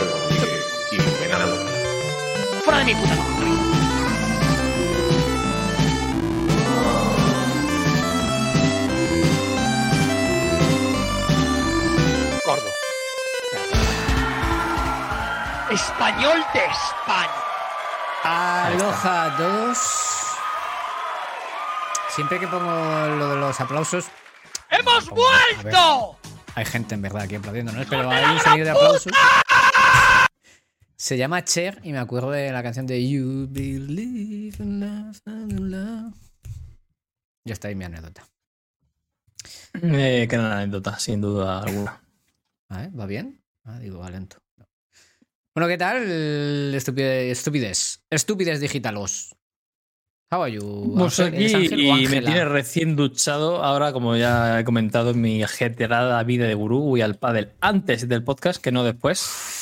agujero y, y venado. ¡Fuera de mi puta madre! Gordo. Español de España. Aloha a todos. Siempre que pongo lo de los aplausos, ¡Hemos ver. vuelto! hay gente en verdad aquí aplaudiéndonos, pero hay un sonido de aplausos. Se llama Cher y me acuerdo de la canción de You Believe in Love in Love. Ya está ahí mi anécdota. Eh, que gran anécdota, sin duda alguna. Ah, ¿eh? ¿Va bien? Ah, digo, va lento. No. Bueno, ¿qué tal? Estupidez, estupidez. Estupidez digitalos. How are you? Pues y me tiene recién duchado. Ahora, como ya he comentado en mi ajetreada vida de gurú, voy al pádel antes del podcast que no después.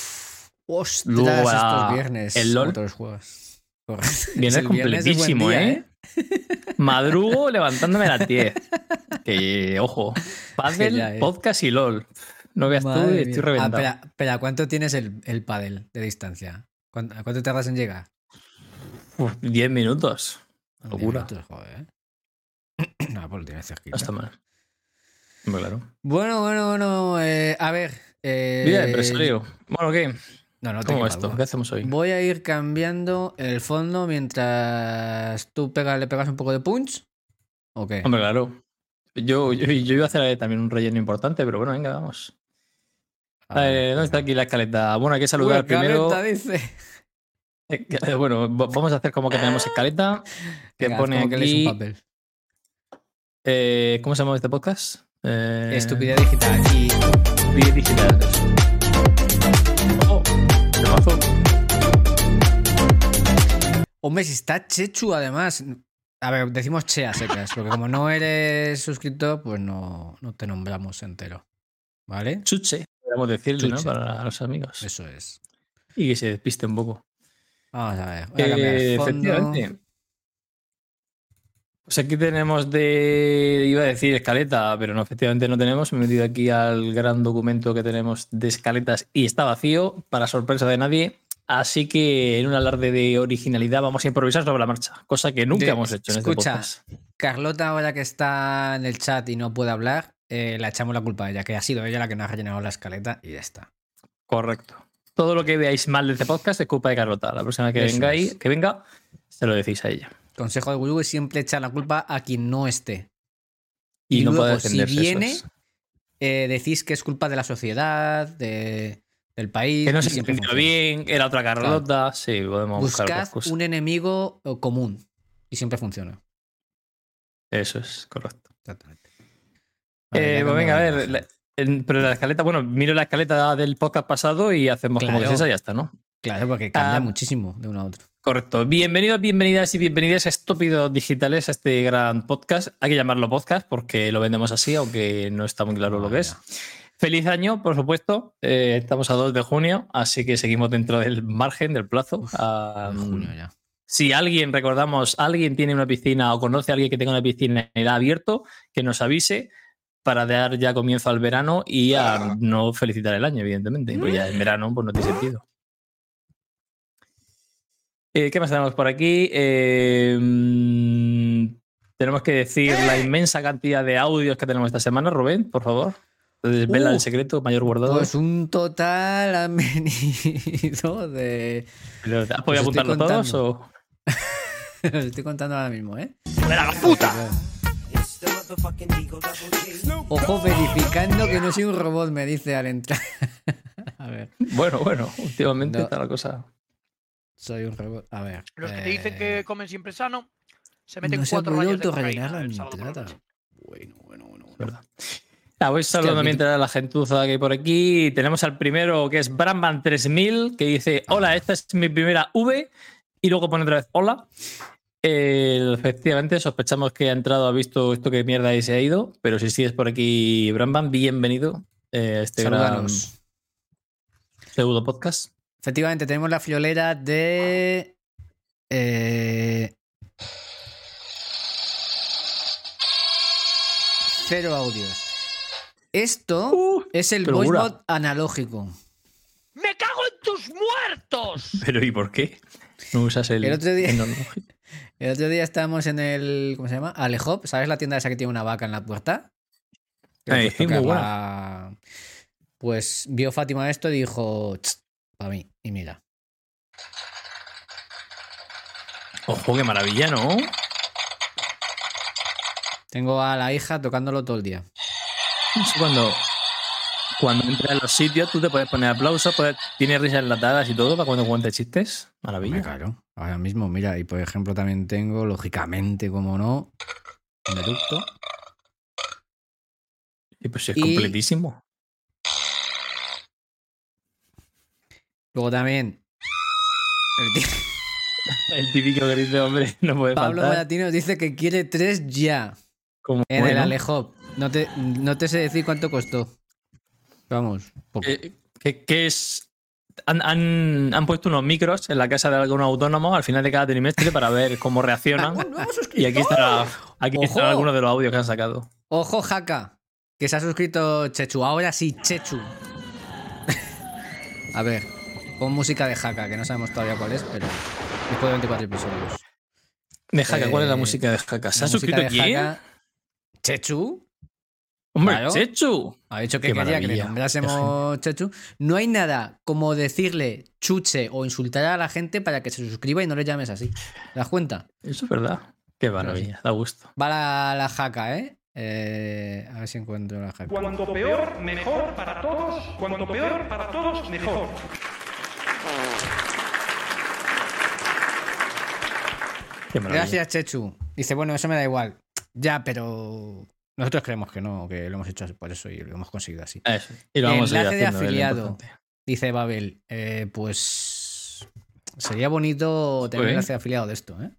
Ostras, Luego estos viernes. el LOL. Otros juegos. Viernes completísimo, día, ¿eh? Madrugo levantándome a las 10. Que, ojo, Ya, eh. podcast y LOL. No veas tú, Madre estoy mía. reventado. Ah, espera, espera, ¿cuánto tienes el, el pádel de distancia? ¿Cuánto, ¿A cuánto tardas en llegar? Uf, 10 minutos. Diez Locura. minutos, joder. No, pues lo tienes cerquita. Mal. Hombre, claro. Bueno, bueno, bueno. eh, a ver. eh, de empresario. Bueno, ¿qué? No, no te ¿Cómo esto? ¿Qué hacemos hoy? Voy a ir cambiando el fondo mientras tú pega- le pegas un poco de punch. ¿O qué? Hombre, claro. Yo, yo, yo iba a hacer también un relleno importante, pero bueno, venga, vamos. A ver, Eh, ¿Dónde está aquí la escaleta? Bueno, hay que saludar primero. dice. Eh, Bueno, va- vamos a hacer como que tenemos escaleta. Que Venga, pone como que un aquí. papel. eh, ¿Cómo se llama este podcast? Eh, Estupidez digital. Y Estupidez digital. Temazo. Hombre, si está Chechu, además. A ver, decimos Che a secas, porque como no eres suscriptor, pues no, no te nombramos entero. ¿Vale? Chuche, podríamos decirle, ¿no? Chuche. Para los amigos. Eso es. Y que se despiste un poco. Vamos a ver. Voy a cambiar Eh, el fondo. efectivamente. Pues aquí tenemos de. Iba a decir escaleta, pero no, efectivamente no tenemos. Me he metido aquí al gran documento que tenemos de escaletas y está vacío, para sorpresa de nadie. Así que en un alarde de originalidad vamos a improvisar sobre la marcha, cosa que nunca De- hemos hecho en escucha. este podcast. Carlota, ahora que está en el chat y no puede hablar, eh, le echamos la culpa a ella, que ha sido ella la que nos ha rellenado la escaleta y ya está. Correcto. Todo lo que veáis mal de este podcast es culpa de Carlota. La próxima que venga, ahí, que venga, se lo decís a ella. Consejo de Guru es siempre echar la culpa a quien no esté. Y, Y no puede luego, si viene, es. Eh, decís que es culpa de la sociedad, de- del país. Que no se entendió bien, era otra Carlota. Sí, podemos buscar Buscad cosas. un enemigo eh, común y siempre funciona. Eso es, correcto. Exactamente. Eh, pues venga, a ver. la- en- pero la escaleta, bueno, miro la escaleta del podcast pasado y hacemos como que es esa y ya está, ¿no? Claro, porque cambia Ah. muchísimo de uno a otro. Correcto. Bienvenidos, bienvenidas y bienvenidas a Estúpidos Digitales, a este gran podcast. Hay que llamarlo podcast porque lo vendemos así, aunque no está muy claro lo que es. Feliz año, por supuesto. Eh, estamos a 2 de junio, así que seguimos dentro del margen, del plazo. Ah, junio ya. si alguien, recordamos, alguien tiene una piscina o conoce a alguien que tenga una piscina en abierto, que nos avise para dar ya comienzo al verano y a no felicitar el año, evidentemente. Pues ya en verano pues no tiene sentido. Eh, ¿Qué más tenemos por aquí? Eh, mm, tenemos que decir la inmensa cantidad de audios que tenemos esta semana, Rubén, por favor. Desvela Uh, el secreto mayor guardado. Pues un total han venido de. ¿Has podido apuntarlo todos? O... Estoy contando ahora mismo, ¿eh? ¡De la puta! Ojo, verificando que no soy un robot, me dice al entrar. a ver, Bueno, bueno, últimamente No. está la cosa. Soy un robot. A ver. Los que te dicen eh, que comen siempre sano, se meten no se cuatro podido rayos de cocaína la el sábado por la entrada. noche. Bueno, bueno, bueno. bueno. verdad. Ah, voy saludando mientras la gentuza que hay por aquí. Tenemos al primero que es Brandman 3000 que dice: Hola, esta es mi primera V. Y luego pone otra vez: Hola. Eh, efectivamente, sospechamos que ha entrado, ha visto esto que mierda y se ha ido. Pero si sigues por aquí, Brandman, bienvenido eh, a este gran pseudo podcast. Efectivamente, tenemos la friolera de. eh, cero audios. Esto Uh, es el voicebot analógico. ¡Me cago en muertos. Pero ¿y por qué? No usas el. El otro día- el otro día estábamos en el. ¿Cómo se llama? Alehop. ¿Sabes la tienda esa que tiene una vaca en la puerta? Ay, muy buena. la- Pues vio Fátima esto y dijo. Para mí. Y mira. Ojo, qué maravilla, ¿no? Tengo a la hija tocándolo todo el día. Cuando. Cuando entras en los sitios, tú te puedes poner aplausos, puedes, tienes risas enlatadas y todo para cuando cuentes chistes. Hombre, Maravilla. claro. Ahora mismo, mira, y por ejemplo también tengo, lógicamente, como no, un eructo. Y pues es Y- completísimo. Luego también. El tío El típico que dice, hombre, no puede Pablo faltar. Moratino dice que quiere tres ya Como en el. Alehop. No te, no te sé decir cuánto costó. Vamos, poco. Eh, que es. Han, han- han puesto unos micros en la casa de algunos autónomos al final de cada trimestre para ver cómo reaccionan. ¡Un nuevo y aquí estará, aquí ¡Ojo! están algunos de los audios que han sacado. Ojo, Jaca, que se ha suscrito Chechu. Ahora sí, Chechu. A ver, pon música de Jaca, que no sabemos todavía cuál es, pero después de 24 episodios. De Jaca, ¿cuál es la Eh, música de Jaca? ¿Se La ha música suscrito quién? Jaca- Chechu. Hombre, Claro. Chechu. Ha dicho que Qué quería que le nombrásemos Chechu. No hay nada como decirle chuche o insultar a la gente para que se suscriba y no le llames así. ¿Te das cuenta? Eso es verdad. Qué maravilla, da gusto. Va la, la jaca, ¿eh? Eh, A ver si encuentro la jaca. Cuanto peor, mejor para todos. Cuanto peor para todos, mejor. Gracias, Chechu. Dice, bueno, eso me da igual. Ya, pero nosotros creemos que no, que lo hemos hecho por eso y lo hemos conseguido así. Eso. Y lo vamos a Enlace de afiliado. Dice Babel, eh, pues sería bonito tener Joder. enlace de afiliado de esto, ¿eh?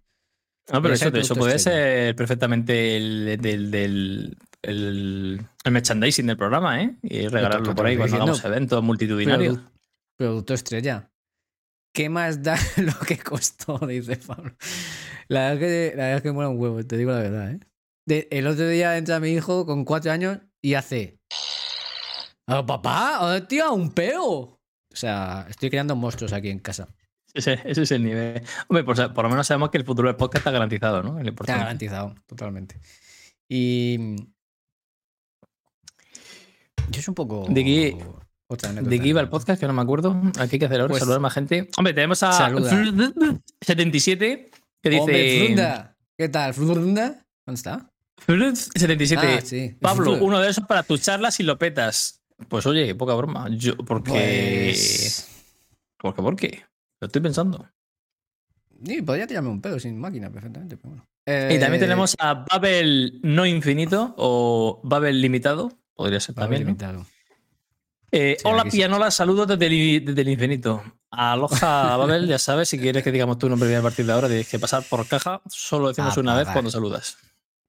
No, pero eso, eso puede estrella. ser perfectamente el, del, del- el- el merchandising del programa, ¿eh? Y regalarlo por ahí cuando hagamos eventos multitudinarios. Produ- producto estrella. ¿Qué más da lo que costó? Dice Pablo. La verdad, que, la verdad es que mola un huevo, te digo la verdad, ¿eh? De- el otro día entra mi hijo con cuatro años y hace. "Ah, papá, ah, tío, un peo. O sea, estoy creando monstruos aquí en casa. Ese, ese es el nivel. Hombre, por, por lo menos sabemos que el futuro del podcast está garantizado, ¿no? El Está garantizado, totalmente. Y. Yo es un poco. ¿De qué- Otra anécdota. ¿De qué iba el podcast? Que no me acuerdo. Aquí hay que hacer ahora, Pues- saludar más gente. Hombre, tenemos a Saluda. 77 que dice. Hombre, Frunda. ¿Qué tal? ¿Frunda? ¿Dónde está? 77. Ah, sí. Pablo, uno de esos para tus charlas y lo petas. Pues oye, poca broma. Yo, porque. Pues. ¿Por qué? ¿Por qué? Lo estoy pensando. Sí, podría tirarme un pedo sin máquina perfectamente, pero bueno. Y también Eh, tenemos a Babel no infinito o Babel limitado. Podría ser Babel también. ¿no? Eh, Sí, hola, aquí sí. Pianola, saludos desde el, desde el infinito. Aloha, Babel, ya sabes, si quieres que digamos tu nombre a partir de ahora, tienes que pasar por caja. Solo decimos una vez cuando saludas.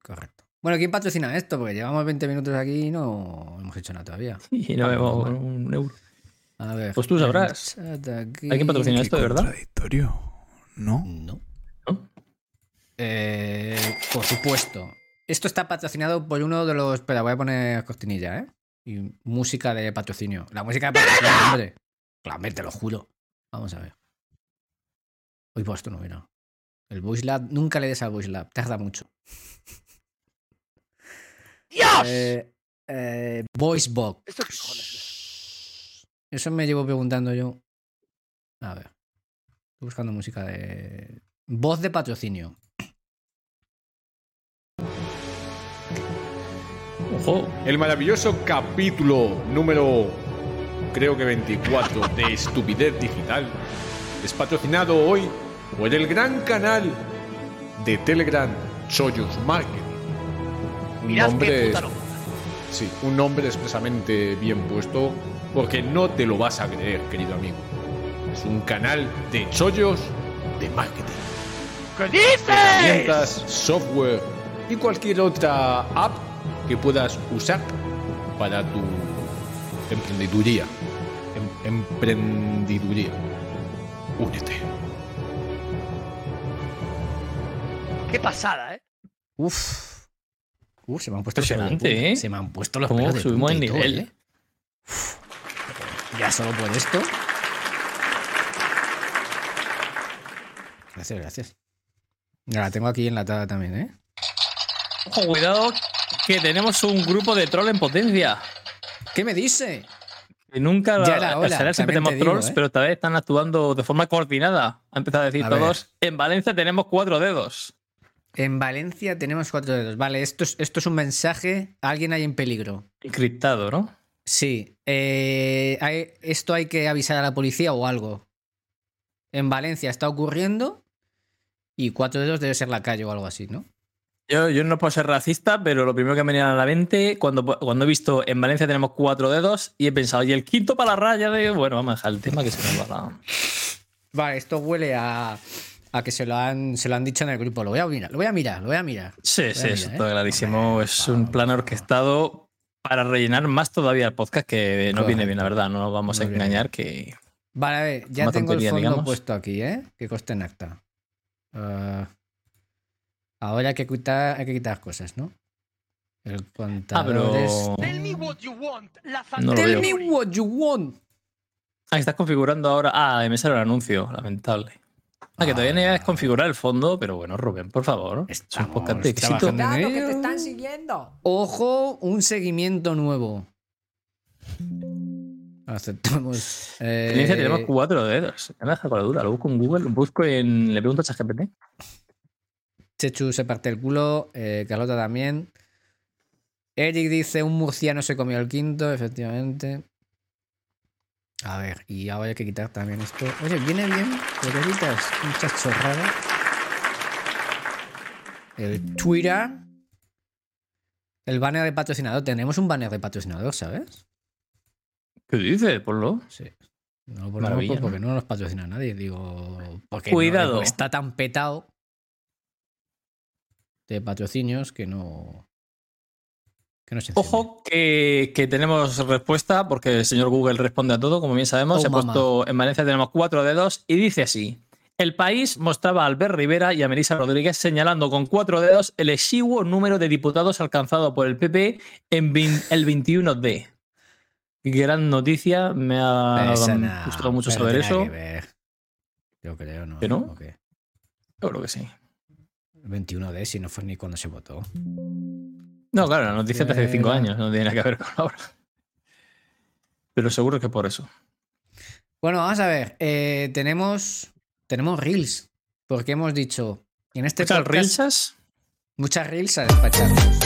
Correcto. Bueno, ¿quién patrocina esto? Porque llevamos 20 minutos aquí y no hemos hecho nada todavía. Y no Ah, vemos bueno. un euro. A ver. Pues tú sabrás. aquí. ¿Hay quién patrocina esto, de verdad? Contradictorio. ¿No? No. ¿No? Eh, por supuesto. Esto está patrocinado por uno de los. Espera, voy a poner cortinilla, ¿eh? Y música de patrocinio. La música de patrocinio, hombre. Claramente, te lo juro. Vamos a ver. Uy, pues esto no mira. El Voice Lab, nunca le des al Voice Lab, tarda mucho. ¡Dios! Eh, eh, Voice Box. ¿Esto qué Eso me llevo preguntando yo. A ver. Estoy buscando música de. Voz de patrocinio. Ojo. El maravilloso capítulo número, creo que 24 de Estupidez Digital es patrocinado hoy por el gran canal de Telegram Chollos Marketing. Un nombre, sí, un nombre expresamente bien puesto porque no te lo vas a creer, querido amigo. Es un canal de chollos de marketing. ¿Qué dices? herramientas, software y cualquier otra app que puedas usar para tu emprendiduría. Em- emprendiduría. Únete. Qué pasada, ¿eh? Uf. Uf, se me han puesto los pelos de Impresionante, punta. ¿eh? Se me han puesto los pelos de subimos punta el todo, nivel. ¿eh? Uf. Ya solo por esto. Gracias, gracias. Ya la tengo aquí enlatada también, ¿eh? Ojo, cuidado, que tenemos un grupo de troll en potencia. ¿Qué me dice? Que nunca Ya hora, final siempre te tenemos digo, trolls, ¿eh? pero esta vez están actuando de forma coordinada. Ha empezado a decir A ver. todos. En Valencia tenemos cuatro dedos. En Valencia tenemos cuatro dedos. Vale, esto es, esto es un mensaje. Alguien hay en peligro. Encriptado, ¿no? Sí. eh, hay- esto hay que avisar a la policía o algo. En Valencia está ocurriendo y cuatro dedos debe ser la calle o algo así, ¿no? Yo, yo no puedo ser racista, pero lo primero que me venía a la mente cuando, cuando he visto en Valencia tenemos cuatro dedos y he pensado, y el quinto para la raya de. Bueno, vamos a dejar el tema que se nos va la. Vale, esto huele a, a que se lo, han, se lo han dicho en el grupo. Lo voy a mirar, lo voy a mirar, lo voy a mirar. Sí, a sí, mirar, eso ¿eh? está clarísimo. Es un plan orquestado para rellenar más todavía el podcast que no viene bien, la verdad. No nos vamos a bien. engañar que. Vale, a ver, ya tengo el tontería, fondo digamos. puesto aquí, ¿eh? Que coste en acta. Ah, ahora hay que quitar, hay que quitar cosas, ¿no? El Ah, contador pero. es- Tell me what you want. La No Tell me what you want. Ah, estás configurando ahora. Ah, me sale el anuncio, lamentable. Ah, que todavía no ibas a configurar el fondo, pero bueno, Rubén, por favor. Es un Estamos podcast de éxito. en ello. están siguiendo. Ojo, un seguimiento nuevo. Aceptamos. eh, tenemos cuatro dedos. Me deja con la duda. Lo busco en Google, lo busco en. Le pregunto a ChatGPT. Chechu se parte el culo. eh, Carlota también. Eric dice: Un murciano se comió el quinto, efectivamente. A ver, y ahora hay que quitar también esto. Oye, viene bien, pero quitas muchas chorradas. El Twitter. El banner de patrocinador. Tenemos un banner de patrocinador, ¿sabes? ¿Qué dices? Ponlo. Sí. No lo ponemos por- porque no nos patrocina nadie. Digo, porque Cuidado. no- está tan petado de patrocinios que no. Que no se. Ojo que, que tenemos respuesta porque el señor Google responde a todo, como bien sabemos. Oh, Se ha mamá. puesto en Valencia tenemos cuatro dedos y dice así. El país mostraba a Albert Rivera y a Melissa Rodríguez señalando con cuatro dedos el exiguo número de diputados alcanzado por el PP en el 21D. Gran noticia, me ha no, gustado mucho saber eso. que ver. Yo creo, ¿no? ¿Que no? ¿O qué? Yo creo que sí. 21 de si no fue ni cuando se votó. No, claro, la noticia es de hace cinco Era- años, no tiene nada que ver con ahora. Pero seguro que por eso. Bueno, vamos a ver. eh, tenemos. Tenemos reels. Porque hemos dicho. En este ¿Muchas podcast, risas? Muchas reels a despacharnos.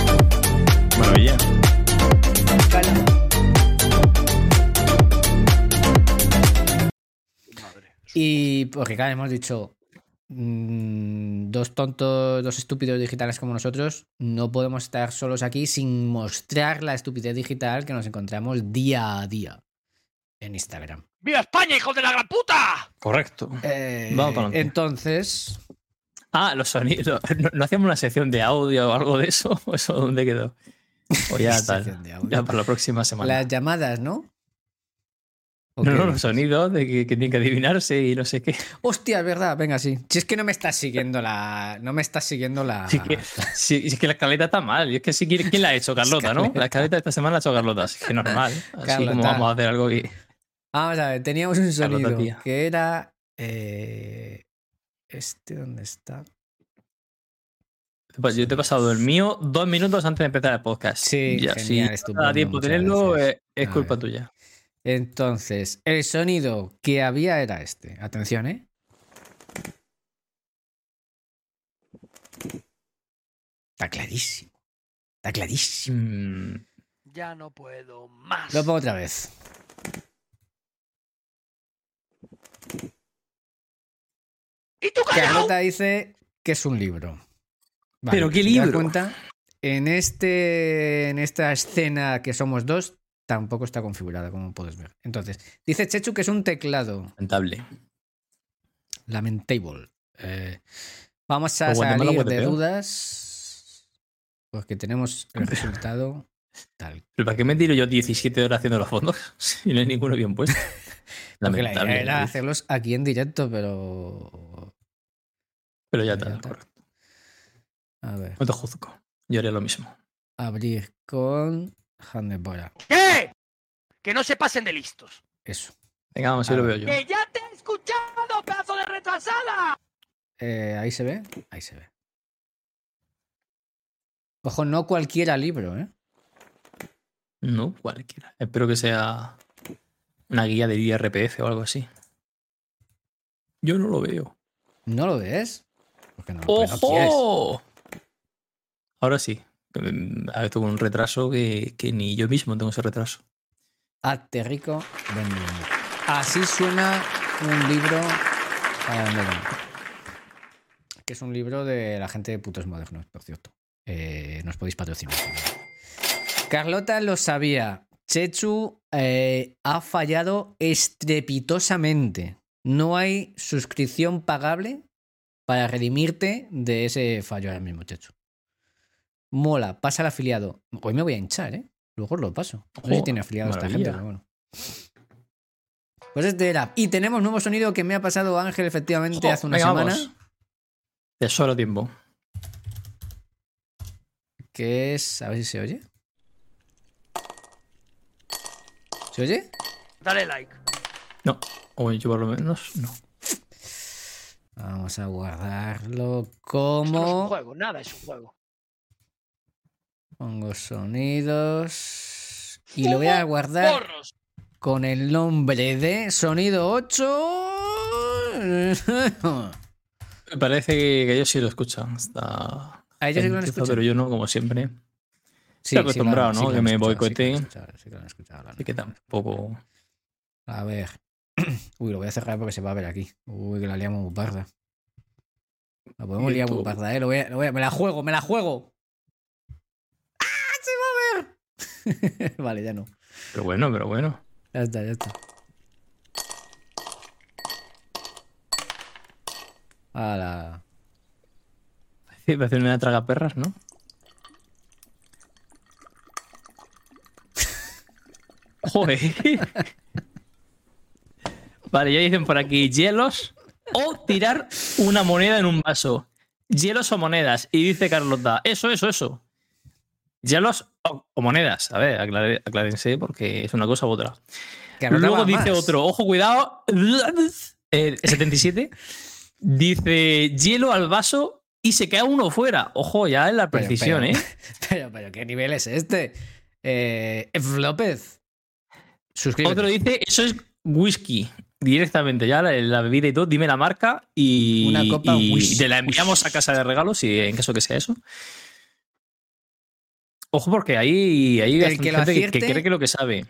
Maravilla. Y porque, claro, hemos dicho. Mm, dos tontos, dos estúpidos digitales como nosotros, no podemos estar solos aquí sin mostrar la estupidez digital que nos encontramos día a día en Instagram. ¡Viva España, hijo de la gran puta! Correcto. Eh, Vamos pa'lante. entonces, Ah, los sonidos. ¿No, no hacíamos una sección de audio o algo de eso? ¿O eso dónde quedó? O ya tal. Ya para la próxima semana. las llamadas, ¿no? ¿O No, los sonidos de que, que tienen que adivinarse y no sé qué. Hostia, es verdad, venga, sí. Si es que no me estás siguiendo la. No me estás siguiendo la. Así que, sí, es que la escaleta está mal. Y es que sí, ¿quién la ha hecho? Carlota, ¿no? La escaleta esta semana la ha hecho Carlota. Así que normal. Así Carlota. como vamos a hacer algo que. Vamos a ver, teníamos un Carlota, sonido tía. que era. eh, Este, ¿dónde está? Pues yo te he pasado el mío dos minutos antes de empezar el podcast. Sí, Ya, genial, si estupendo, da tiempo tenerlo, eh, es culpa tuya. Entonces, el sonido que había era este. Atención, ¿eh? Está clarísimo. Está clarísimo. Mm, Ya no puedo más. Lo pongo otra vez. ¿Y tú? Carlota dice que es un libro. ¿Pero qué libro? cuenta, en, este, en esta escena que somos dos, tampoco está configurada, como puedes ver. Entonces, dice Chechu que es un teclado. lamentable. Lamentable. Eh, vamos a Guatemala, salir de dudas. Porque tenemos el resultado tal. ¿Pero para qué me tiro yo 17 horas haciendo los fondos? Si no hay ninguno bien puesto. Porque la idea Lamentable. era hacerlos aquí en directo, pero. Pero ya está. correcto. A ver. No te juzgo. Yo haría lo mismo. Abrir con Handebora. ¿Qué? Que no se pasen de listos. Eso. Venga, vamos, así A lo veo yo. ¡Que ya te he escuchado, pedazo de retrasada! Eh, ahí se ve. Ahí se ve. Ojo, no cualquiera libro, ¿eh? No, cualquiera. Espero que sea una guía de IRPF o algo así. Yo no lo veo. ¿No lo ves? Porque no. Ahora sí. Mm, A ver, tuve un retraso que, ni yo mismo tengo ese retraso. Hazte rico, ven bien. Así suena un libro. ah. Que es un libro de la gente de putos modernos, por cierto. Eh, nos podéis patrocinar. Carlota lo sabía. Chechu eh, ha fallado estrepitosamente. No hay suscripción pagable para redimirte de ese fallo ahora mismo, Chechu. Mola, pasa al afiliado. Hoy me voy a hinchar, ¿eh? Luego lo paso. No sé si tiene afiliado esta gente, pero bueno. Pues este era. Y tenemos nuevo sonido que me ha pasado Ángel efectivamente Jo, hace una venga, semana. vamos. De solo tiempo. Que es. A ver si se oye. ¿Se oye? Dale like. No. O yo por lo menos no. Vamos a guardarlo Esto no es un como. juego, nada es un juego. Pongo sonidos. Y lo voy a guardar ¡Porros! con el nombre de Sonido 8. Me parece que, ellos sí lo escuchan. Está. A ellos sí que lo han gentuza, escuchado. Pero yo no, como siempre. Sí, Estoy acostumbrado, sí ¿no? Que me boicoteen. sí que lo han escuchado, Así que tampoco. A ver. Uy, lo voy a cerrar porque se va a ver aquí. Uy, que la liamos muy parda. La podemos liar muy parda, ¿eh? Lo voy a- lo voy a- me la juego, me la juego. ¡Ah! ¡Se va a ver! vale, ya no. Pero bueno, pero bueno. Ya está, ya está. Ala. Sí, parece una traga perras, ¿no? Joder. Vale, ya dicen por aquí hielos o tirar una moneda en un vaso. Hielos o monedas. Y dice Carlota, eso, eso, eso. Hielos o, o monedas. A ver, aclare- aclárense porque es una cosa u otra. Que no Luego dice más. otro, ojo, cuidado. El 77 dice hielo al vaso y se queda uno fuera. Ojo, ya en la precisión, pero- ¿eh? Pero, pero, ¿qué nivel es este? Eh, F. López. Suscríbete. Otro dice, eso es whisky. Directamente, ya la, la bebida y todo, dime la marca y, Una copa y whisky. te la enviamos a casa de regalos, si en caso que sea eso. Ojo, porque hay, hay El bastante que gente que, cree que lo que sabe.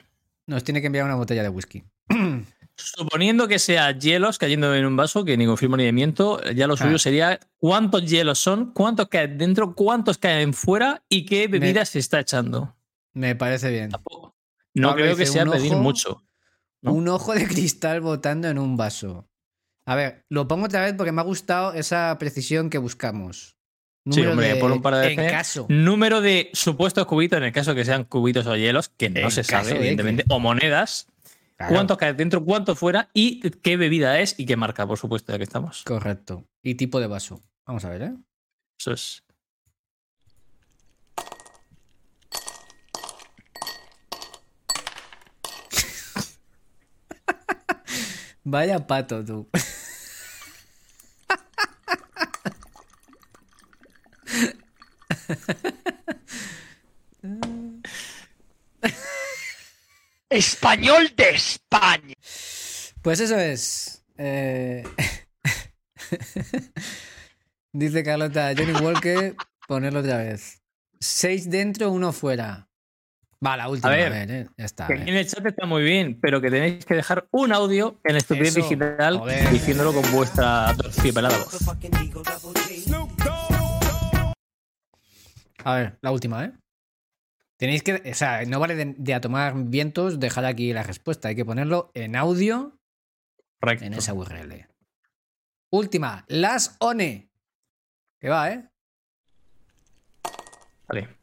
Nos tiene que enviar una botella de whisky. Suponiendo que sea hielos cayendo en un vaso, que ni confirmo ni de miento, ya lo suyo Ah. sería cuántos hielos son, cuántos caen dentro, cuántos caen fuera y qué bebida se está echando. Me parece bien. Tampoco. No Pablo creo que sea pedir mucho. ¿no? Un ojo de cristal botando en un vaso. A ver, lo pongo otra vez porque me ha gustado esa precisión que buscamos. Sí, hombre, de- por un par de En veces. caso. Número de supuestos cubitos, en el caso que sean cubitos o hielos, que no En se sabe, de evidentemente, o monedas. Claro, Cuánto cae dentro, cuánto fuera y qué bebida es y qué marca, por supuesto, ya que estamos. Correcto. Y tipo de vaso. Vamos a ver, ¿eh? Eso es. Vaya pato, tú. Español de España. Pues eso es. Eh, Dice Carlota, Johnny Walker, ponerlo otra vez. Seis dentro, uno fuera. Va, la última. A A ver, eh, ya está. Que en el chat está muy bien, pero que tenéis que dejar un audio en Estupidez Eso, Digital joder. diciéndolo con vuestra torcipelada voz. A ver, la última, ¿eh? Tenéis que. O sea, no vale de, de a tomar vientos dejar aquí la respuesta. Hay que ponerlo en audio Correcto. en esa URL. Última, las ONE. Que va, ¿eh? Vale.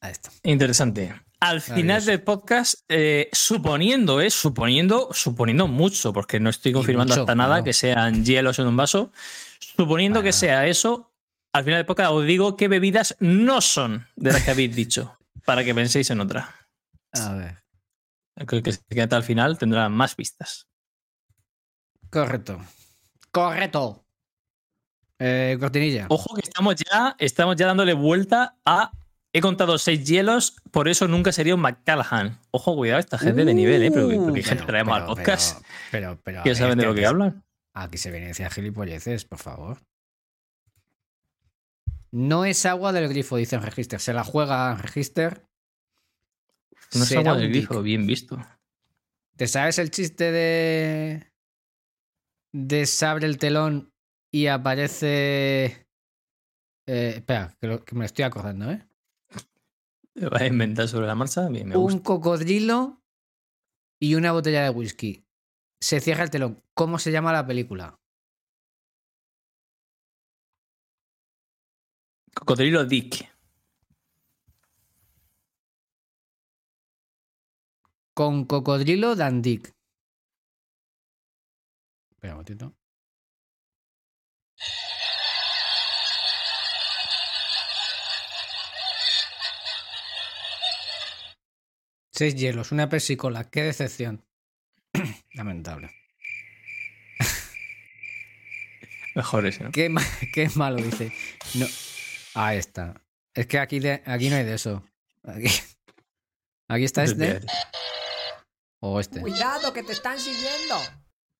Ahí está. Interesante. al final del podcast, eh, suponiendo, eh, suponiendo, suponiendo mucho, porque no estoy confirmando mucho, hasta nada claro. que sean hielos en un vaso, suponiendo que sea eso, al final del podcast os digo qué bebidas no son de las que habéis dicho, para que penséis en otra. A ver. Creo que se queda hasta al final tendrá más vistas. Correcto. Correcto. Eh, cortinilla. Ojo que estamos ya, estamos ya dándole vuelta a. He contado seis hielos, por eso nunca sería un McCallaghan. Ojo, cuidado, esta gente de nivel, ¿eh? Pero, pero ¿qué gente Uh, Pero- traemos al podcast? Pero, pero, a saben de lo que hablan. Aquí se evidencia gilipolleces, por favor. No es agua del grifo, dice en Register. Se la juega en Register. No es agua del grifo, bien visto. ¿Te sabes el chiste de. de se abre el telón y aparece. Eh, espera, que, lo- que me lo estoy acordando, ¿eh? Te vas a inventar sobre la marcha, bien me Un gusta. cocodrilo y una botella de whisky. Se cierra el telón. ¿Cómo se llama la película? Cocodrilo Dick. Con cocodrilo Dandick. Espera un momentito. Seis hielos, una pesicola. Qué decepción. Lamentable. Mejor ese, ¿no? Qué, ma- qué malo, dice. No. Ahí está. Es que aquí, de- aquí no hay de eso. Aquí, aquí está este. O este. Cuidado, que te están siguiendo.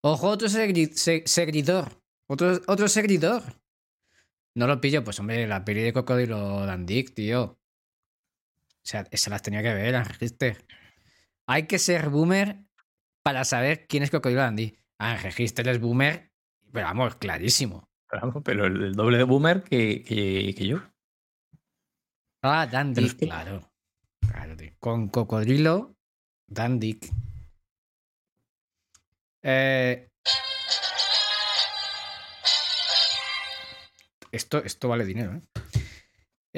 Ojo, otro segui- se- seguidor. Otro, otro seguidor. No lo pillo, pues hombre, la peli de Cocodrilo Dandick, tío. O sea, se las tenía que ver, Register. Hay que ser boomer para saber quién es Cocodrilo Dandick. Ah, en Register es boomer, pero vamos, clarísimo. Pero, pero el, el doble de boomer que, que, que yo. Ah, es que- claro. Claro, tío. Con Cocodrilo Dandick. Eh, Esto, esto vale dinero, ¿eh?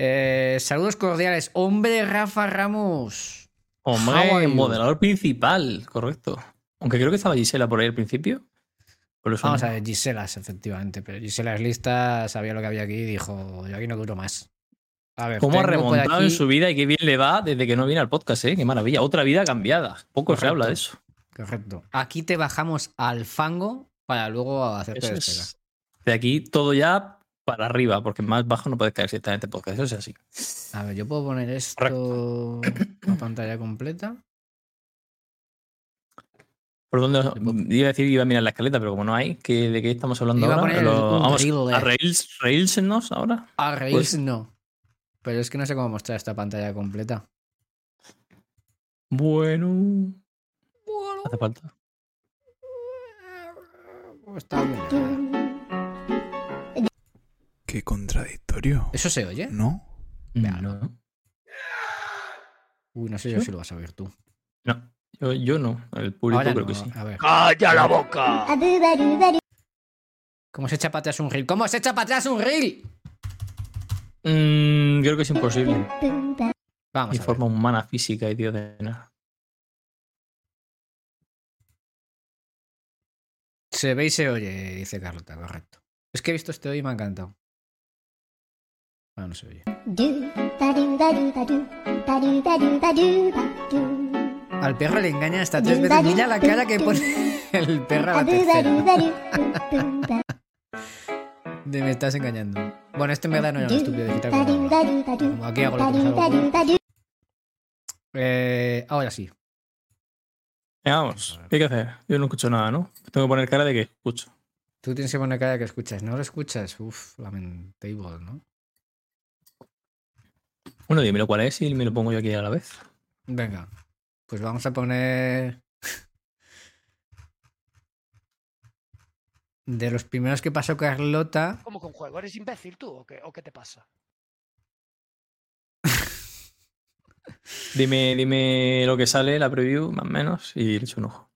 Eh, Saludos cordiales. Hombre, Rafa Ramos. Hombre, moderador principal, correcto. Aunque creo que estaba Gisela por ahí al principio. Vamos a ver, Giselas, efectivamente. Pero Gisela es lista, sabía lo que había aquí y dijo: Yo aquí no duro más. A ver, ¿Cómo ha remontado en su vida y qué bien le va desde que no viene al podcast, eh? Qué maravilla. Otra vida cambiada. Poco se habla de eso. Correcto. Aquí te bajamos al fango para luego hacerte es. De aquí todo ya para arriba, porque más bajo no puedes caer directamente podcast. Eso es así. A ver, yo puedo poner esto a pantalla completa. ¿Por dónde? Iba a decir que iba a mirar la escaleta, pero como no hay, ¿qué- ¿de qué estamos hablando Iba a ahora? Lo- un vamos a eh. Rails, Railsnos ahora. A Pues- no. Pero es que no sé cómo mostrar esta pantalla completa. Bueno. Hace falta. Está bien. Qué contradictorio. ¿Eso se oye? ¿No? No. Uy, no sé yo si lo vas a ver tú. No. Yo, yo no. El público Ahora creo no, que sí. A ver. ¡Calla la boca! ¿Cómo se echa para atrás un reel? ¿Cómo se echa para atrás un reel? Mm, creo que es imposible. Vamos Y a ver. forma humana, física y tío de nada. Se ve y se oye, dice Carlota, correcto. Es que he visto este hoy y me ha encantado. Ah, no se oye. Al perro le engañan hasta tres veces. Mira la cara que pone el perro a la tercera. De me estás engañando. Bueno, este en verdad no era un estúpido digital. Como, como aquí hago lo que me. Eh, ahora sí. Venga, vamos. ¿Qué hay que hacer? Yo no escucho nada, ¿no? Tengo que poner cara de que escucho. Tú tienes que poner cara que escuchas. ¿No lo escuchas? Uf, lamentable, ¿no? Bueno, dímelo cuál es y me lo pongo yo aquí a la vez. Venga. Pues vamos a poner. De los primeros que pasó Carlota. ¿Cómo con juego? ¿Eres imbécil tú o qué, o qué te pasa? Dime, dime lo que sale, la preview, más o menos, y le echo un ojo.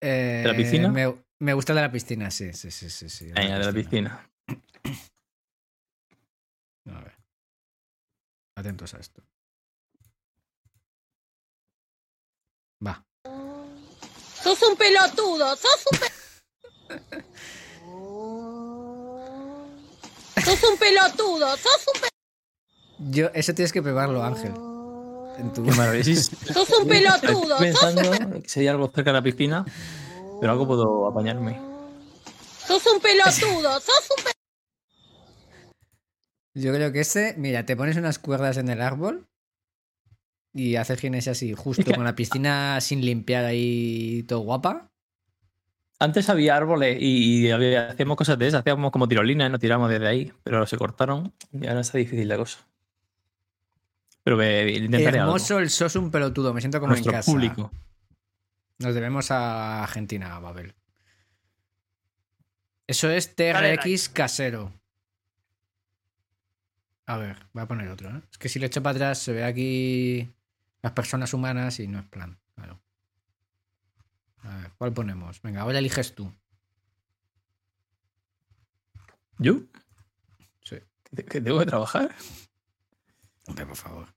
eh, la piscina? Me, me gusta el de la piscina, sí, sí, sí, sí. sí Venga, de la piscina. A ver. Atentos a esto. Va. Sos un pelotudo, sos un pe- Sos un pelotudo, sos un pe- Yo, eso tienes que probarlo, Ángel. En tu... Qué maravilla. sos un pelotudo, pensando que hay algo cerca de la piscina, pero algo puedo apañarme. sos un pelotudo, sos un pe- Yo creo que ese, mira, te pones unas cuerdas en el árbol y haces gimnasia así, justo Es que- con la piscina sin limpiar ahí todo guapa. Antes había árboles y, y había- hacíamos cosas de esas, hacíamos como tirolinas, nos tiramos desde ahí, pero se cortaron y ahora está difícil la cosa. Pero me, intentaré algo. Hermoso el sos un pelotudo, me siento como Nuestro en casa. público. Nos debemos a Argentina, Babel. Eso es Dale, TRX casero. A ver, voy a poner otro. ¿eh? Es que si le echo para atrás se ve aquí las personas humanas y no es plan. Claro. A ver, ¿cuál ponemos? Venga, ahora eliges tú. ¿Yo? Sí. ¿Que, tengo que trabajar? Hombre, por favor.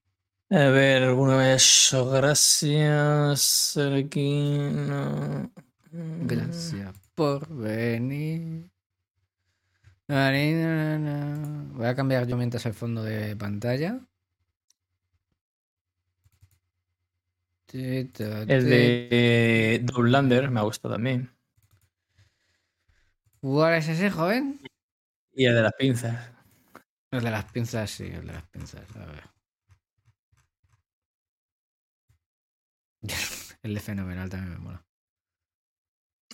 A ver, alguno de eso. Gracias. Aquí. no. Gracias por venir. Voy a cambiar yo mientras el fondo de pantalla. El de eh, Doublander me ha gustado también. ¿Cuál es ese, joven? Y el de las pinzas. El de las pinzas, sí, el de las pinzas. A ver. El de fenomenal también me mola.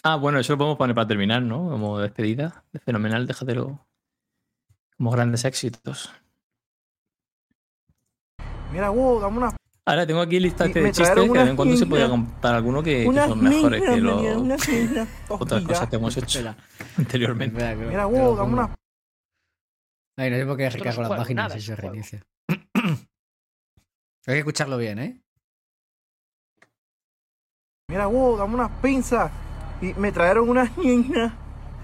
Ah, bueno, eso lo podemos poner para terminar, ¿no? Como despedida. De fenomenal, déjatelo. Como grandes éxitos. Mira, wow, dame una Ahora tengo aquí lista Y de chistes que de vez en cuando se podía contar alguno que, son mejores que lo- venía, unas niñas, dos otras cosas que hemos hecho Espera, anteriormente. espera, que- Mira, wow, dame una Ay, no sé por qué recargo es la juego, página nada si se reinicia. Hay que escucharlo bien, ¿eh? Mira, wow, dame unas pinzas. Y me trajeron unas niñas.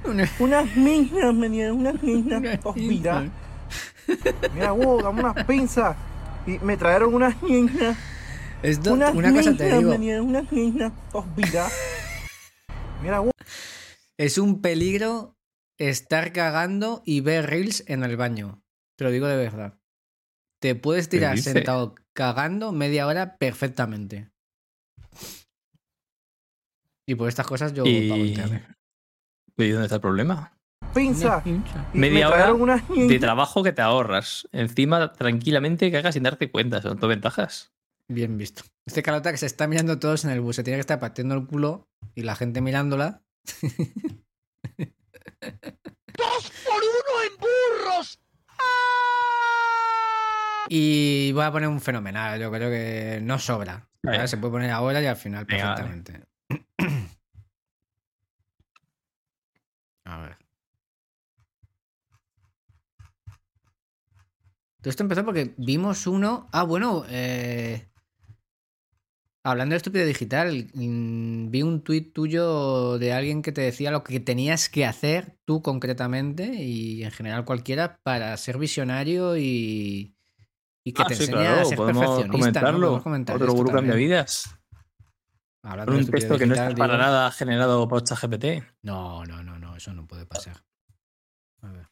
Una- Unas niñas, me dieron unas niñas, dos vidas. Mira, wow, dame unas pinzas. Y me trajeron unas niñas. Esto, Unas una cosa te digo, me dieron unas niñas, vidas. Mira, wow. es un peligro estar cagando y ver reels en el baño. Te lo digo de verdad. Te puedes tirar sentado cagando media hora perfectamente. Y por estas cosas yo Y... pago internet. ¿Y dónde está el problema? Me Media hora unas De trabajo que te ahorras. Encima, tranquilamente cagas sin darte cuenta. Son dos ventajas. Bien visto. Este calota que se está mirando todos en el bus. Se tiene que estar partiendo el culo y la gente mirándola. ¡Dos por uno en burros! Y voy a poner un fenomenal. Yo creo que no sobra. Se puede poner ahora y al final Venga, vale. perfectamente. Todo esto empezó porque vimos uno. Ah, bueno, eh, hablando de estúpido digital, mm, vi un tuit tuyo de alguien que te decía lo que tenías que hacer tú concretamente y en general cualquiera para ser visionario y, y que Ah, te sí, enseñe claro, a ser podemos perfeccionista. comentarlo. Otro gurú cambia vidas. Hablando de un estúpido texto que no está para nada generado por ChatGPT. No, no, no, no, eso no puede pasar. A ver.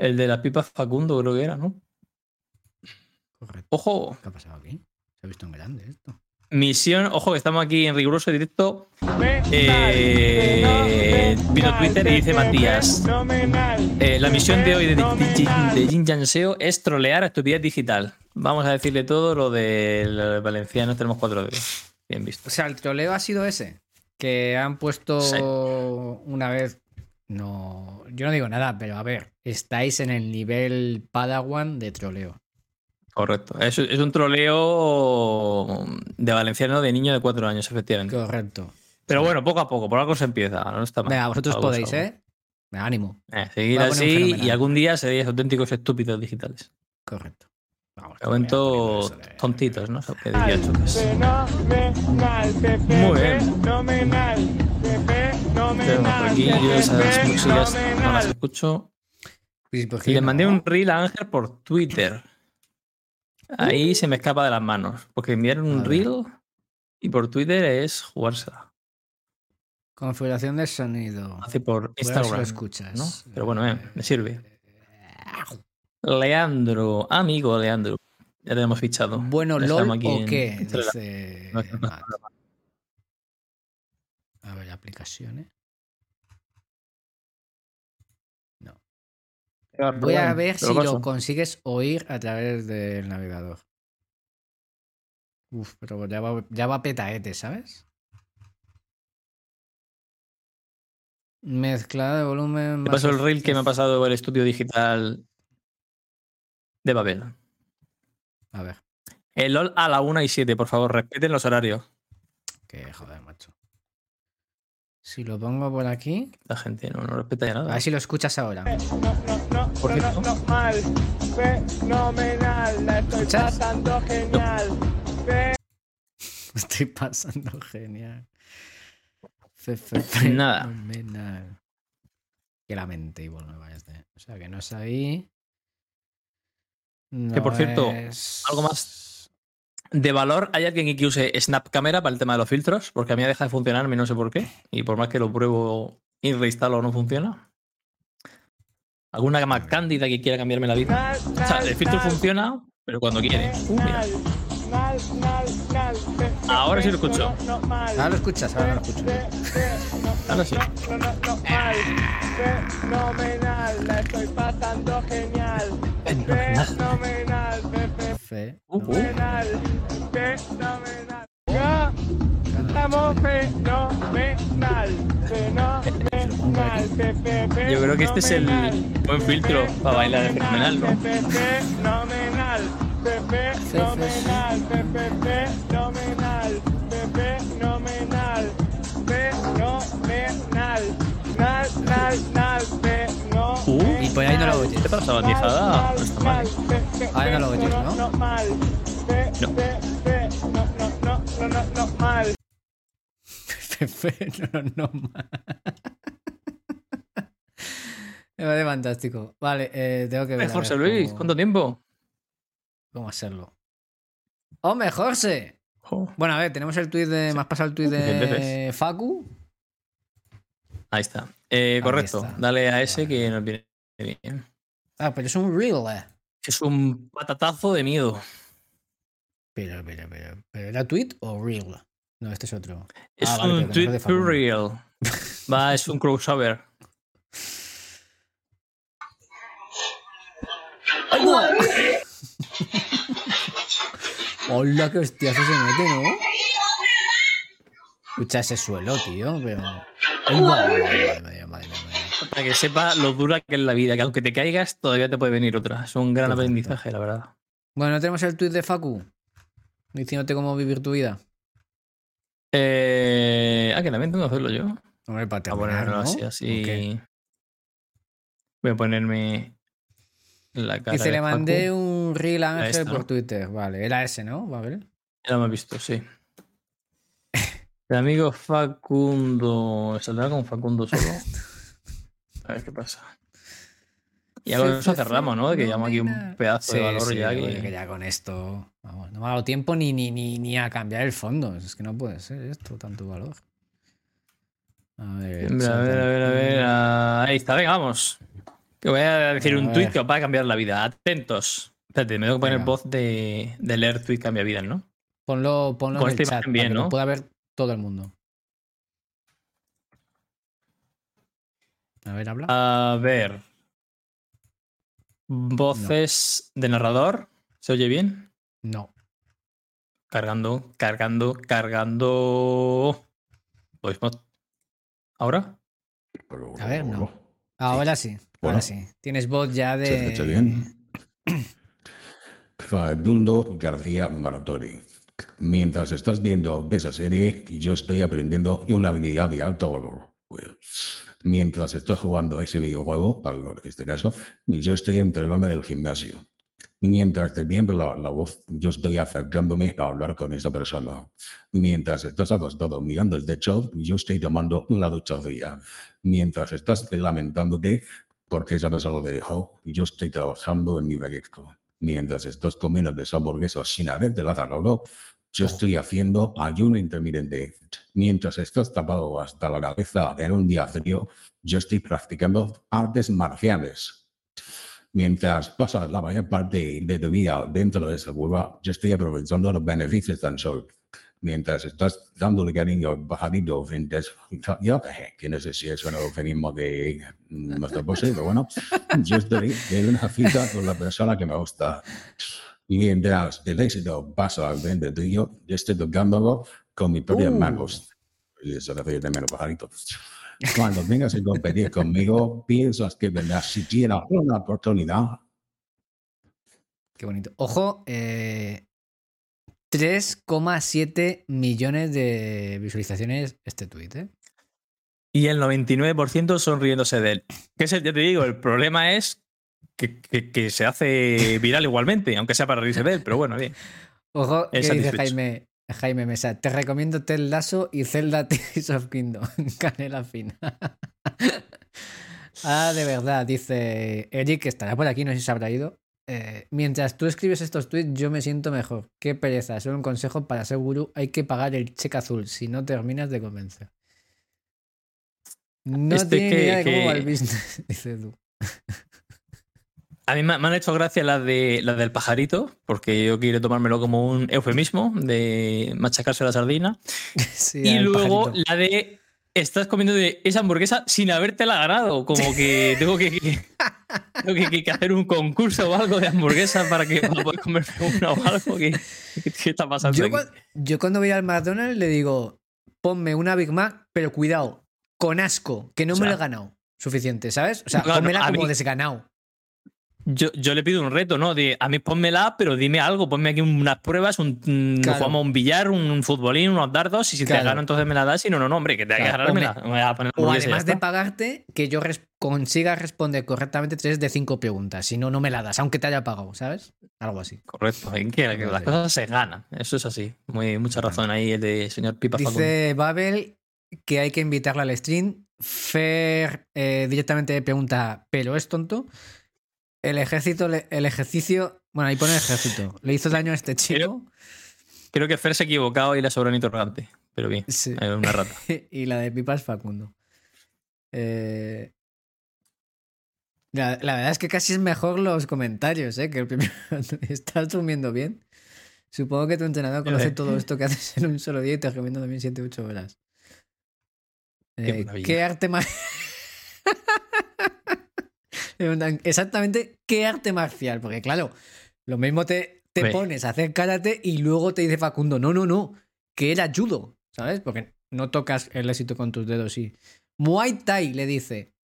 El de las pipas Facundo, creo que era, ¿no? Correcto. Ojo, ¿Qué ha pasado aquí? Se ha visto en grande esto. misión. Ojo, que estamos aquí en riguroso directo. Eh, vino Twitter y dice Matías. eh, la misión de hoy de, de, de, de Jin Jan Seo es trolear a estupidez digital. Vamos a decirle todo lo del valenciano. Tenemos cuatro dedos. Bien visto. O sea, el troleo ha sido ese. Que han puesto Sí. una vez. No. Yo no digo nada, pero a ver. Estáis en el nivel Padawan de troleo. Correcto. Es, es un troleo de valenciano de niño de cuatro años, efectivamente. Correcto. Pero bueno, poco a poco, por algo se empieza. No está mal. Venga, vosotros Algo podéis, algo. ¿eh? Venga, ánimo. Eh, seguir así y algún día seréis auténticos estúpidos digitales. Correcto. Vamos. De momento, de- tontitos, ¿no? Eso que diría Chocas. Fenomenal, Pepe, Muy bien. Por fenomenal, aquí yo esas Pepe, músicas no las fenomenal. escucho. Pues, ¿por Y qué le mandé un reel a Ángel por Twitter. Ahí se me escapa de las manos. Porque enviaron A un reel Y por Twitter es jugársela. Configuración de sonido. Hace por Instagram. lo escuchas. ¿no? Pero bueno, eh, me sirve. Leandro, amigo Leandro. Ya te hemos fichado. Bueno, LOL o qué, dice No, no. A ver, aplicaciones. No. Voy a ver si lo consigues oír a través del navegador. Uf, pero ya va, ya va petaete, ¿sabes? Mezclada de volumen. Te paso el reel que me ha pasado el estudio digital de Babel. A ver, El LOL a la 1 y 7, por favor, respeten los horarios. que joder, macho. Si lo pongo por aquí. La gente no, no respeta ya A nada. ver si lo escuchas ahora. ¿Por qué no? Mal, fenomenal, la estoy ¿Escuchas? pasando genial. Estoy pasando genial. Fe- fe- Nada. fenomenal. Que la mente igual no va este. O sea que no es ahí. Que, por No cierto, es- algo más. De valor, ¿hay alguien que use Snap Camera para el tema de los filtros? Porque a mí me deja de funcionar, no sé por qué. Y por más que lo pruebo y reinstalo, no funciona. ¿Alguna más cándida que quiera cambiarme la vida? O sea, el filtro funciona, pero cuando quiere. Uh, mira. Ahora sí lo escucho. Ahora lo escuchas, ahora lo escucho. Ahora sí. Fenomenal, la estoy pasando genial. Fenomenal, Fe- Uh, fenomenal, fenomenal. Estamos fenomenal, fenomenal, Yo creo que este es el fenomenal. buen filtro para bailar fenomenal, ¿no? Fe- fe- Fenomenal, fe- fe- fenomenal, fe- fe- fenomenal, fe- fenomenal, fenomenal, nal, nal, nal, fenomenal. Uh, Y por ahí no lo oyes. ¿Qué para sabatizada? No está mal. Ahora no lo oyes, ¿no? mal. Fe- fe- no, no, ma- Me parece fantástico. Vale, eh, tengo que ver. José ver Luis, cómo- ¿cuánto tiempo? ¿Cómo hacerlo? ¡Hombre, José! Jo. Bueno, a ver, tenemos el tuit de. ¿Me has pasado el tuit de. Facu? Ahí está. Eh, correcto. está. Dale a ese Vale. que nos viene bien. Ah, pero es un reel. eh. Es un patatazo de miedo. Pero, pero, pero. ¿Pero era tweet o reel? No, este es otro. Es Ah, vale, un no tweet Facundo. real. Va, es un crossover. Hola, qué hostiazo se mete, ¿no? Escucha ese suelo, tío, pero. Ay, madre, madre, madre, madre, madre. Para que sepa lo dura que es la vida, que aunque te caigas, todavía te puede venir otra. Es un gran aprendizaje, la verdad. Bueno, ¿no tenemos el tuit de Facu. Diciéndote cómo vivir tu vida. Eh, ah, que también tengo que hacerlo yo. Hombre, para A ponerlo ¿no? así. Voy a ponerme la cara. Dice, de le Facu. mandé un reel a Ángel por. Twitter. Vale, era ese, ¿no? Vale. Ya lo hemos visto, sí. El amigo Facundo. ¿Saldrá con Facundo solo? A ver qué pasa. Y algo de eso cerramos, ¿no? Que llamo aquí un pedazo de valor sí, ya. Que... que ya con esto. Vamos, no me ha dado tiempo ni, ni, ni, ni a cambiar el fondo. Es que no puede ser esto, tanto valor. A ver. A ver, a ver, a ver. ah, Ahí está, venga, vamos. Que voy a decir A un tuit que os va a cambiar la vida. Atentos. Espérate, me tengo que poner Venga. voz de, de leer tuit cambia vidas, ¿no? Ponlo, ponlo Con en el chat ver todo el mundo. A ver, habla. A ver. Voces de narrador. ¿Se oye bien? No. Cargando, cargando, cargando. Voice mod. ¿Ahora? A ver, no. Ahora sí. Ahora Bueno. sí. Tienes voz ya de. ¿Se escucha bien? Facundo García Martori. Mientras estás viendo esa serie, yo estoy aprendiendo una habilidad de alto valor. Pues, mientras estás jugando ese videojuego, en este caso, yo estoy entrenando en el gimnasio. Mientras te viendo la, la voz, yo estoy acercándome a hablar con esa persona. Mientras estás acostado mirando el techo, yo estoy tomando una ducha fría. Mientras estás lamentándote porque esa persona te dejó, yo estoy trabajando en mi proyecto. Mientras estás comiendo esa hamburguesa sin haberte la cerrado, Yo estoy haciendo ayuno intermitente. Mientras estás tapado hasta la cabeza en un día frío, yo estoy practicando artes marciales. Mientras pasas la mayor parte de tu vida dentro de esa cueva, yo estoy aprovechando los beneficios del sol. Mientras estás dándole cariño al pajarito, frentes, yo que no sé si es un eufemismo de nuestra pose, pero bueno, yo estoy en una cita con la persona que me gusta. Y mientras el éxito pasa al frente tuyo, yo estoy tocándolo con mis propias Uh. manos. Y eso le doy también los pajaritos. Cuando vengas a competir conmigo, piensas que tendrás siquiera una oportunidad. Qué bonito. Ojo, eh, 3,7 millones de visualizaciones este tweet, ¿eh? Y el 99% son riéndose de él. Que es el, ya te digo, el problema es que, que- que se hace viral igualmente, aunque sea para reírse de él, pero bueno, bien. Ojo, Es dice. Jaime, Jaime Mesa. Te recomiendo Ted Lasso y Zelda Tears of Kingdom. Canela fina. ah, de verdad, dice Eric, que estará por aquí, no sé si se habrá ido. Eh, mientras tú escribes estos tweets, yo me siento mejor. Qué pereza. Solo un consejo para ser gurú: hay que pagar el cheque azul si no terminas de convencer. No Este tiene que- idea de cómo que- va el business, dice tú. A mí me, han hecho gracia las de, las del pajarito, porque yo quiero tomármelo como un eufemismo de machacarse la sardina. Sí, y luego pajarito. la de estás comiendo de esa hamburguesa sin habértela ganado. Como que tengo que, tengo que, que- que hacer un concurso o algo de hamburguesa para que para poder comerme una o algo. ¿Qué, está pasando? Yo, aquí? cua- yo cuando voy al McDonald's le digo, ponme una Big Mac, pero cuidado, con asco, que no O me lo he ganado. Suficiente, ¿sabes? O sea, pónmela a como mí- desganado. Yo, yo le pido un reto, ¿no? De, a mí pónmela, pero dime algo, ponme aquí unas pruebas, un, mm, Claro. jugamos un billar, un futbolín, unos dardos, y si Claro. te gano entonces me la das, y no, no, no, hombre, que te hay que Claro, me voy a poner O además de pagarte, que yo res- consiga responder correctamente tres de cinco preguntas. Si no, no me la das, aunque te haya pagado, ¿sabes? Algo así. Correcto, en que, que las cosas se ganan, eso es así. Muy, mucha razón ahí el de señor Pipa. Dice Babel que hay que invitarla al stream. Fer eh, directamente pregunta, ¿pero es tonto? El ejército, el ejercicio, bueno, ahí pone ejército. ¿Le hizo daño a este chico? Creo que Fer se ha equivocado y le sobra un interrogante, pero bien, Sí. es una rata. y la de Pipa es Facundo. Eh, La, la verdad es que casi es mejor los comentarios, ¿eh? Que el primero. Estás durmiendo bien. Supongo que tu entrenador conoce todo esto que haces en un solo día y te recomiendo también 7-8 horas. Qué Eh. ¿Qué arte Preguntan, Exactamente, ¿qué arte marcial? Porque claro, lo mismo te, te pones a hacer karate y luego te dice Facundo, no, no, no, que era judo, ¿sabes? Porque no tocas el éxito con tus dedos, sí. Muay Thai le dice.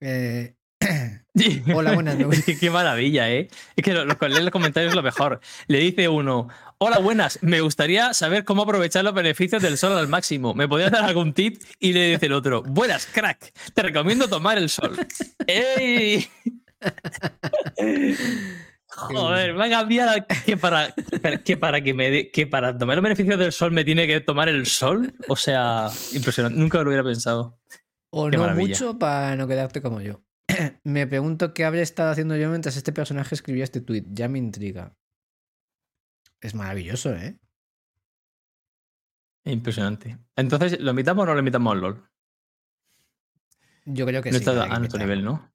Eh, Hola, buenas noches. qué, qué maravilla, ¿eh? Es que lo- los, leer los comentarios es lo mejor. Le dice uno, hola, buenas, me gustaría saber cómo aprovechar los beneficios del sol al máximo. ¿Me podrías dar algún tip? Y le dice el otro, buenas, crack, te recomiendo tomar el sol. ¡Ey! Joder, me ha cambiado que para que para que me que para tomar los beneficios del sol me tiene que tomar el sol. O sea, impresionante. Nunca lo hubiera pensado. o Qué no maravilla. mucho para no quedarte como yo. me pregunto qué habría estado haciendo yo mientras este personaje escribía este tweet. Ya me intriga. Es maravilloso, ¿eh? Impresionante. Entonces, ¿lo invitamos o no lo invitamos al LOL? Yo creo que no sí. está a nuestro nivel, ¿no?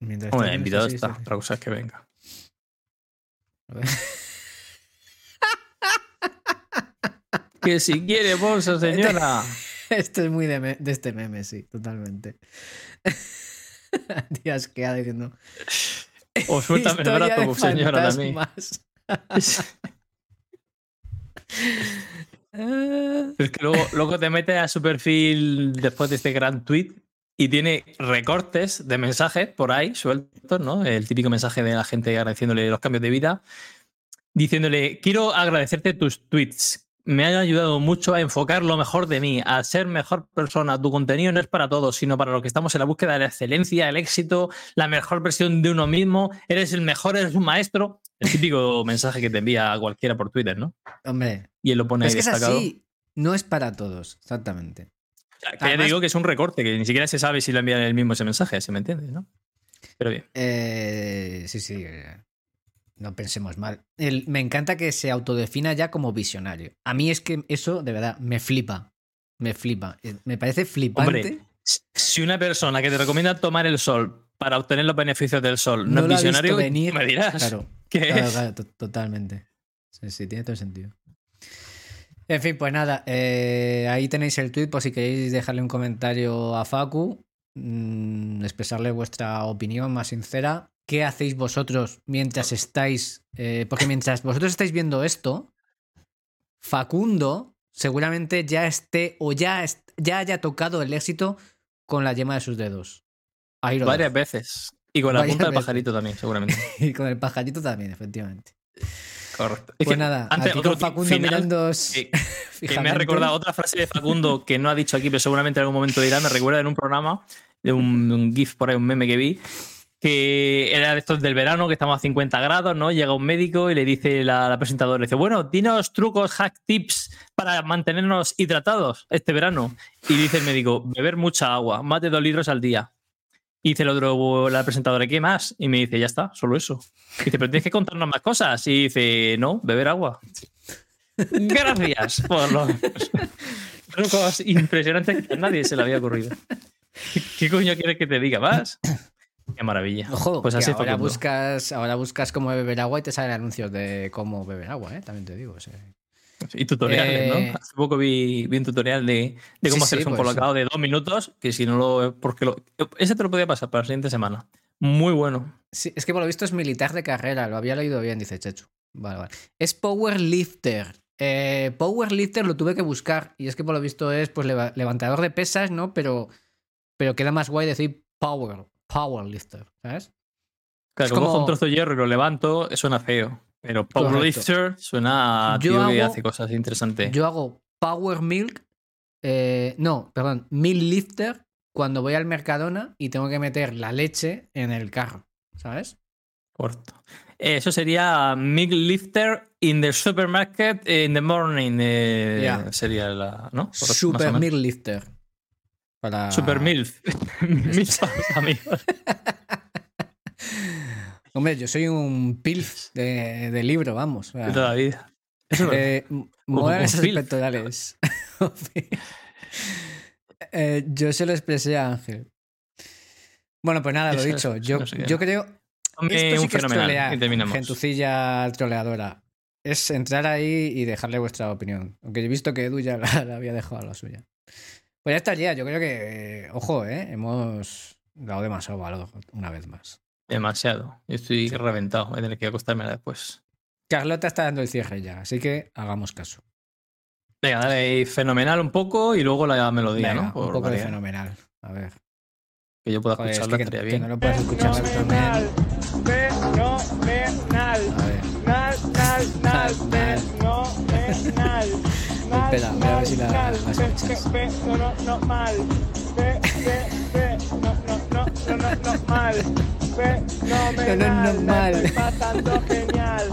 Mientras Bueno, invitado está. sí, Otra cosa es que venga. Que si quiere bolsa, señora. Esto es muy de, me- de este meme, sí, totalmente. Días que ha diciendo. O suéltame el "Historia brazo, señora, también. fantasmas". Es que luego, luego te metes a su perfil después de este gran tweet y tiene recortes de mensajes por ahí sueltos, ¿no? El típico mensaje de la gente agradeciéndole los cambios de vida, diciéndole, quiero agradecerte tus tweets. Me han ayudado mucho a enfocar lo mejor de mí, a ser mejor persona. Tu contenido no es para todos, sino para los que estamos en la búsqueda de la excelencia, el éxito, la mejor versión de uno mismo. Eres el mejor, eres un maestro. El típico mensaje que te envía cualquiera por Twitter, ¿no? Hombre, Y él lo pone es destacado. así. No es para todos, exactamente. Que ya te digo que es un recorte, que ni siquiera se sabe si lo envían el mismo ese mensaje, si me entiendes, ¿no? Pero bien. Eh, sí, sí. eh. No pensemos mal. El- me encanta que se autodefina ya como visionario. A mí es que eso, de verdad, me flipa. Me flipa. Eh, Me parece flipante. Hombre, si una persona que te recomienda tomar el sol para obtener los beneficios del sol no, no es visionario, venir. me dirás. Claro, ¿Qué claro, es? claro, to- totalmente. Sí, sí, tiene todo el sentido. En fin, pues nada, eh, ahí tenéis el tweet por si queréis dejarle un comentario a Facu, mm, expresarle vuestra opinión más sincera. ¿Qué hacéis vosotros mientras estáis? eh, porque mientras vosotros estáis viendo esto, Facundo seguramente ya esté o ya, est- ya haya tocado el éxito con la yema de sus dedos. Ahí lo Varias dejo. veces. Y con la Varias punta del pajarito también, seguramente. Y con el pajarito también, efectivamente. Correcto. Es Pues que nada, antes, aquí con Facundo final mirando que- que me ha recordado otra frase de Facundo que no ha dicho aquí, pero seguramente en algún momento dirá. Me recuerda en un programa de un, un GIF por ahí, un meme que vi, que era de estos del verano, que estamos a 50 grados, ¿no? Llega un médico y le dice la, la presentadora, dice, bueno, dinos trucos, hack tips para mantenernos hidratados este verano. Y dice el médico, beber mucha agua, más de dos litros al día. Y dice el otro, la presentadora, ¿qué más? Y me dice, ya está, solo eso. Y dice, pero tienes que contarnos más cosas. Y dice, no, beber agua. Gracias por los trucos impresionantes que a nadie se le había ocurrido. ¿Qué coño quieres que te diga más? Qué maravilla. Ojo, pues así ahora buscas, ahora buscas cómo beber agua y te salen anuncios de cómo beber agua, ¿eh? También te digo. o sea. Y tutoriales, Eh, ¿no? Hace poco vi, vi un tutorial de, de cómo Sí, hacerse sí, un pues, colocado de dos minutos, que si no lo... Porque lo, ese te lo podía pasar para la siguiente semana. Muy bueno. Sí, es que por lo visto es militar de carrera, lo había leído bien, dice Chechu. Vale, vale. Es powerlifter. Eh, powerlifter lo tuve que buscar y es que por lo visto es pues leva- levantador de pesas, ¿no? Pero, pero queda más guay decir power, powerlifter, ¿sabes? Claro, Es como cojo un trozo de hierro y lo levanto, suena feo. Pero powerlifter suena a Yo tío que hago- hace cosas interesantes. Yo hago power milk, eh, no, perdón, milk lifter cuando voy al Mercadona y tengo que meter la leche en el carro, ¿sabes? Corto. Eh, Eso sería Milk Lifter in the supermarket in the morning. eh. Sería la. ¿No? Super milk lifter. Para... Super MILF. Los amigos. Hombre, yo soy un pilf de, de libro, vamos. De toda la vida. Eso es verdad. eh, m- molan un esos pilf. pectorales. Eh, yo se lo expresé a Ángel. Bueno, pues nada, lo Eso dicho. Yo, no sé qué yo creo. Esto sí un que es trolear, gentucilla troleadora. Es entrar ahí y dejarle vuestra opinión. Aunque yo he visto que Edu ya la, la había dejado la suya. Pues ya estaría. Yo creo que, eh, ojo, ¿eh? hemos dado demasiado valor una vez más. Demasiado. Yo estoy reventado. Voy a tener que acostarme después. Carlota está dando el cierre ya, así que hagamos caso. Venga, dale ahí fenomenal un poco y luego la melodía, Venga, ¿no? un poco de fenomenal. A ver. Que yo pueda Joder, es escucharla, que, estaría que bien. no lo puedes escuchar Fenomenal, fenomenal, A ver. nal, nal, nal, fenomenal. Espera, voy a ver si la- la escuchas. no, no, no, mal. No, no, no, no, no, no, mal. Fenomenal, No, no, no, mal. la pasando genial.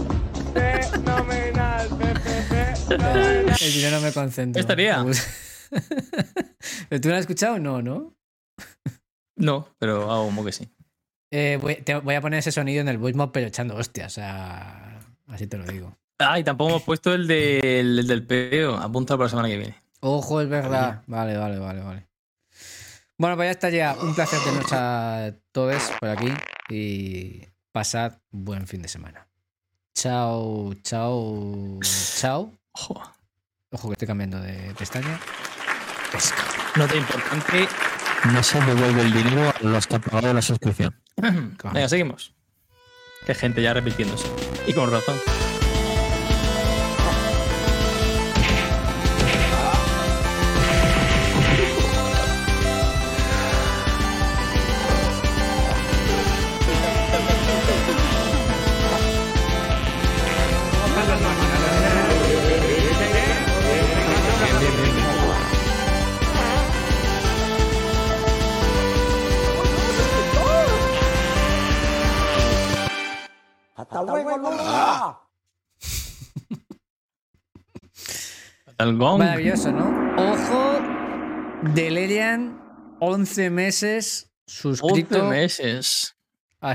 Fenomenal, fe- fe- fe- fenomenal. El dinero no me concentro. Estaría. ¿Pero tú no lo has escuchado? No, ¿no? No, pero hago como que sí. Eh, voy, te- voy a poner ese sonido en el voice mod, pero echando hostias. O sea, así te lo digo. Ah, y tampoco hemos puesto el, del- el del peo. Apunta para la semana que viene. Ojo, es verdad. Vale, vale, vale, vale. Bueno, pues ya estaría. Un placer teneros a todos por aquí y pasad buen fin de semana. Chao, chao, chao. Ojo. Ojo que estoy cambiando de pestaña. Nota importante, no se devuelve el dinero a los que han pagado la suscripción. Venga, seguimos. Qué gente ya repitiéndose. Y con razón. Hasta luego, Lola. El gong. Maravilloso, ¿no? Ojo, Delerian, 11 meses 11 suscrito meses.